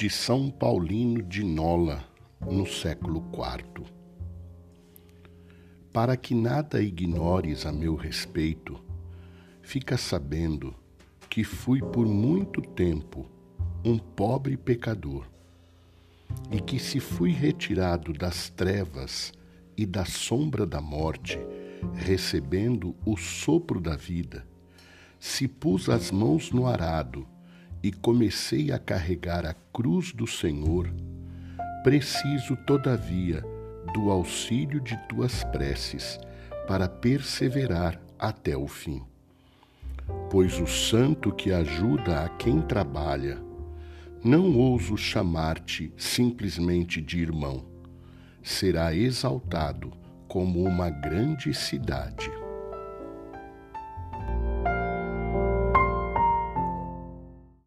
de São Paulino de Nola, no século IV. Para que nada ignores a meu respeito, fica sabendo que fui por muito tempo um pobre pecador, e que se fui retirado das trevas e da sombra da morte, recebendo o sopro da vida, se pus as mãos no arado e comecei a carregar a cruz do Senhor, preciso, todavia, do auxílio de tuas preces para perseverar até o fim. Pois o santo que ajuda a quem trabalha, não ouso chamar-te simplesmente de irmão, será exaltado como uma grande cidade.